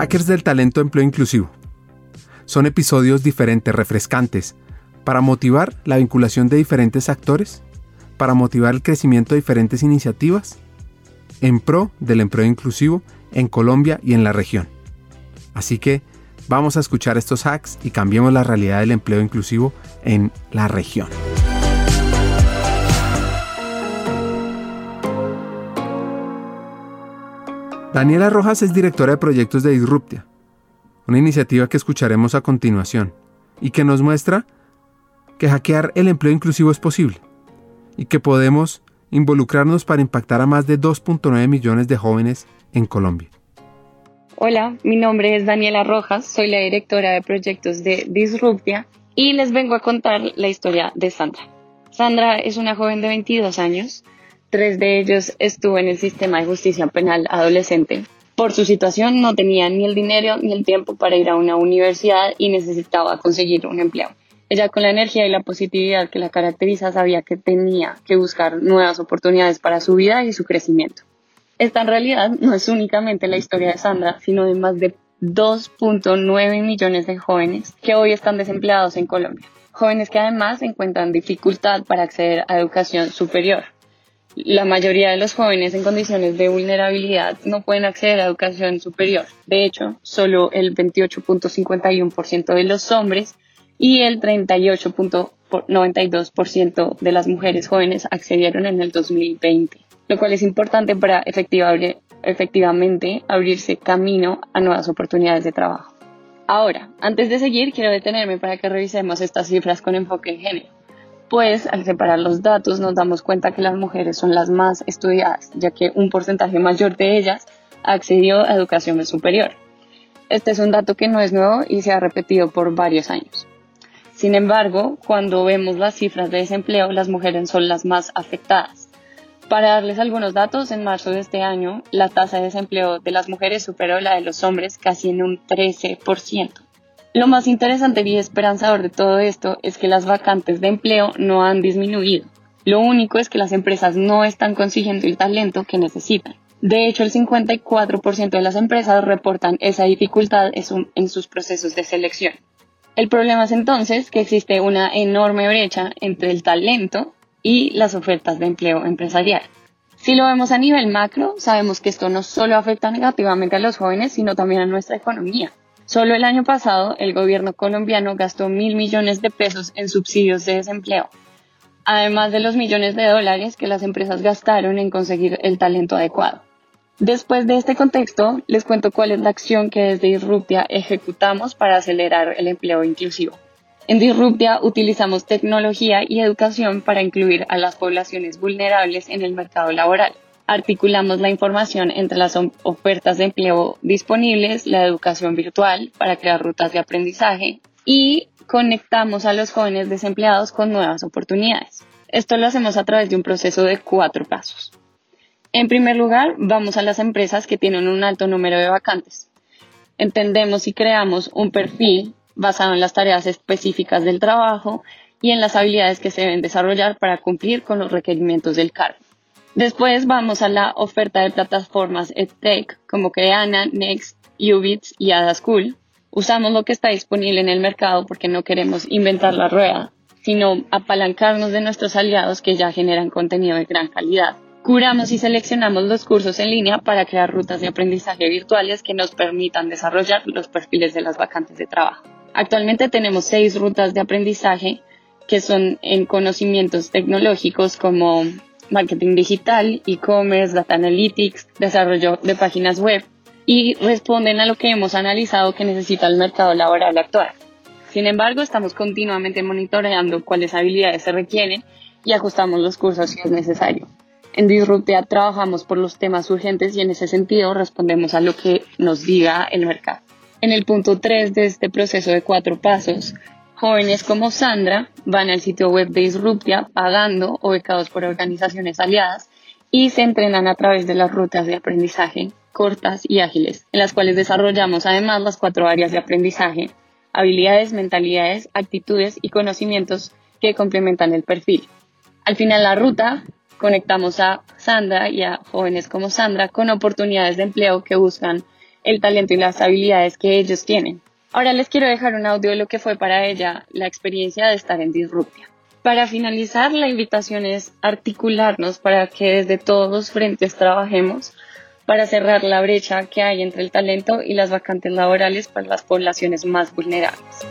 Hackers del Talento Empleo Inclusivo. Son episodios diferentes, refrescantes, para motivar la vinculación de diferentes actores, para motivar el crecimiento de diferentes iniciativas en pro del empleo inclusivo en Colombia y en la región. Así que vamos a escuchar estos hacks y cambiemos la realidad del empleo inclusivo en la región. Daniela Rojas es directora de proyectos de Disruptia, una iniciativa que escucharemos a continuación y que nos muestra que hackear el empleo inclusivo es posible y que podemos involucrarnos para impactar a más de 2.9 millones de jóvenes en Colombia. Hola, mi nombre es Daniela Rojas, soy la directora de proyectos de Disruptia y les vengo a contar la historia de Sandra. Sandra es una joven de 22 años, tres de ellos estuvo en el sistema de justicia penal adolescente. Por su situación no tenía ni el dinero ni el tiempo para ir a una universidad y necesitaba conseguir un empleo. Ella con la energía y la positividad que la caracteriza sabía que tenía que buscar nuevas oportunidades para su vida y su crecimiento. Esta en realidad no es únicamente la historia de Sandra, sino de más de 2.9 millones de jóvenes que hoy están desempleados en Colombia. Jóvenes que además encuentran dificultad para acceder a educación superior. La mayoría de los jóvenes en condiciones de vulnerabilidad no pueden acceder a educación superior. De hecho, solo el 28.51% de los hombres y el 38.92% de las mujeres jóvenes accedieron en el 2020 lo cual es importante para efectivamente abrirse camino a nuevas oportunidades de trabajo. Ahora, antes de seguir, quiero detenerme para que revisemos estas cifras con enfoque en género, pues al separar los datos nos damos cuenta que las mujeres son las más estudiadas, ya que un porcentaje mayor de ellas accedió a educación superior. Este es un dato que no es nuevo y se ha repetido por varios años. Sin embargo, cuando vemos las cifras de desempleo, las mujeres son las más afectadas. Para darles algunos datos, en marzo de este año, la tasa de desempleo de las mujeres superó la de los hombres casi en un 13%. Lo más interesante y esperanzador de todo esto es que las vacantes de empleo no han disminuido. Lo único es que las empresas no están consiguiendo el talento que necesitan. De hecho, el 54% de las empresas reportan esa dificultad en sus procesos de selección. El problema es entonces que existe una enorme brecha entre el talento y las ofertas de empleo empresarial. Si lo vemos a nivel macro, sabemos que esto no solo afecta negativamente a los jóvenes, sino también a nuestra economía. Solo el año pasado, el gobierno colombiano gastó mil millones de pesos en subsidios de desempleo, además de los millones de dólares que las empresas gastaron en conseguir el talento adecuado. Después de este contexto, les cuento cuál es la acción que desde Disruptia ejecutamos para acelerar el empleo inclusivo. En Disruptia utilizamos tecnología y educación para incluir a las poblaciones vulnerables en el mercado laboral. Articulamos la información entre las ofertas de empleo disponibles, la educación virtual para crear rutas de aprendizaje y conectamos a los jóvenes desempleados con nuevas oportunidades. Esto lo hacemos a través de un proceso de cuatro pasos. En primer lugar, vamos a las empresas que tienen un alto número de vacantes. Entendemos y creamos un perfil basado en las tareas específicas del trabajo y en las habilidades que se deben desarrollar para cumplir con los requerimientos del cargo. Después vamos a la oferta de plataformas EdTech como Creana, Next, Ubits y AdaSchool. Usamos lo que está disponible en el mercado porque no queremos inventar la rueda, sino apalancarnos de nuestros aliados que ya generan contenido de gran calidad. Curamos y seleccionamos los cursos en línea para crear rutas de aprendizaje virtuales que nos permitan desarrollar los perfiles de las vacantes de trabajo. Actualmente tenemos seis rutas de aprendizaje que son en conocimientos tecnológicos como marketing digital, e-commerce, data analytics, desarrollo de páginas web y responden a lo que hemos analizado que necesita el mercado laboral actual. Sin embargo, estamos continuamente monitoreando cuáles habilidades se requieren y ajustamos los cursos si es necesario. En Disruptea trabajamos por los temas urgentes y en ese sentido respondemos a lo que nos diga el mercado. En el punto 3 de este proceso de cuatro pasos, jóvenes como Sandra van al sitio web de Disruptia pagando o becados por organizaciones aliadas y se entrenan a través de las rutas de aprendizaje cortas y ágiles, en las cuales desarrollamos además las cuatro áreas de aprendizaje, habilidades, mentalidades, actitudes y conocimientos que complementan el perfil. Al final la ruta conectamos a Sandra y a jóvenes como Sandra con oportunidades de empleo que buscan el talento y las habilidades que ellos tienen. Ahora les quiero dejar un audio de lo que fue para ella la experiencia de estar en Disruptia. Para finalizar, la invitación es articularnos para que desde todos los frentes trabajemos para cerrar la brecha que hay entre el talento y las vacantes laborales para las poblaciones más vulnerables.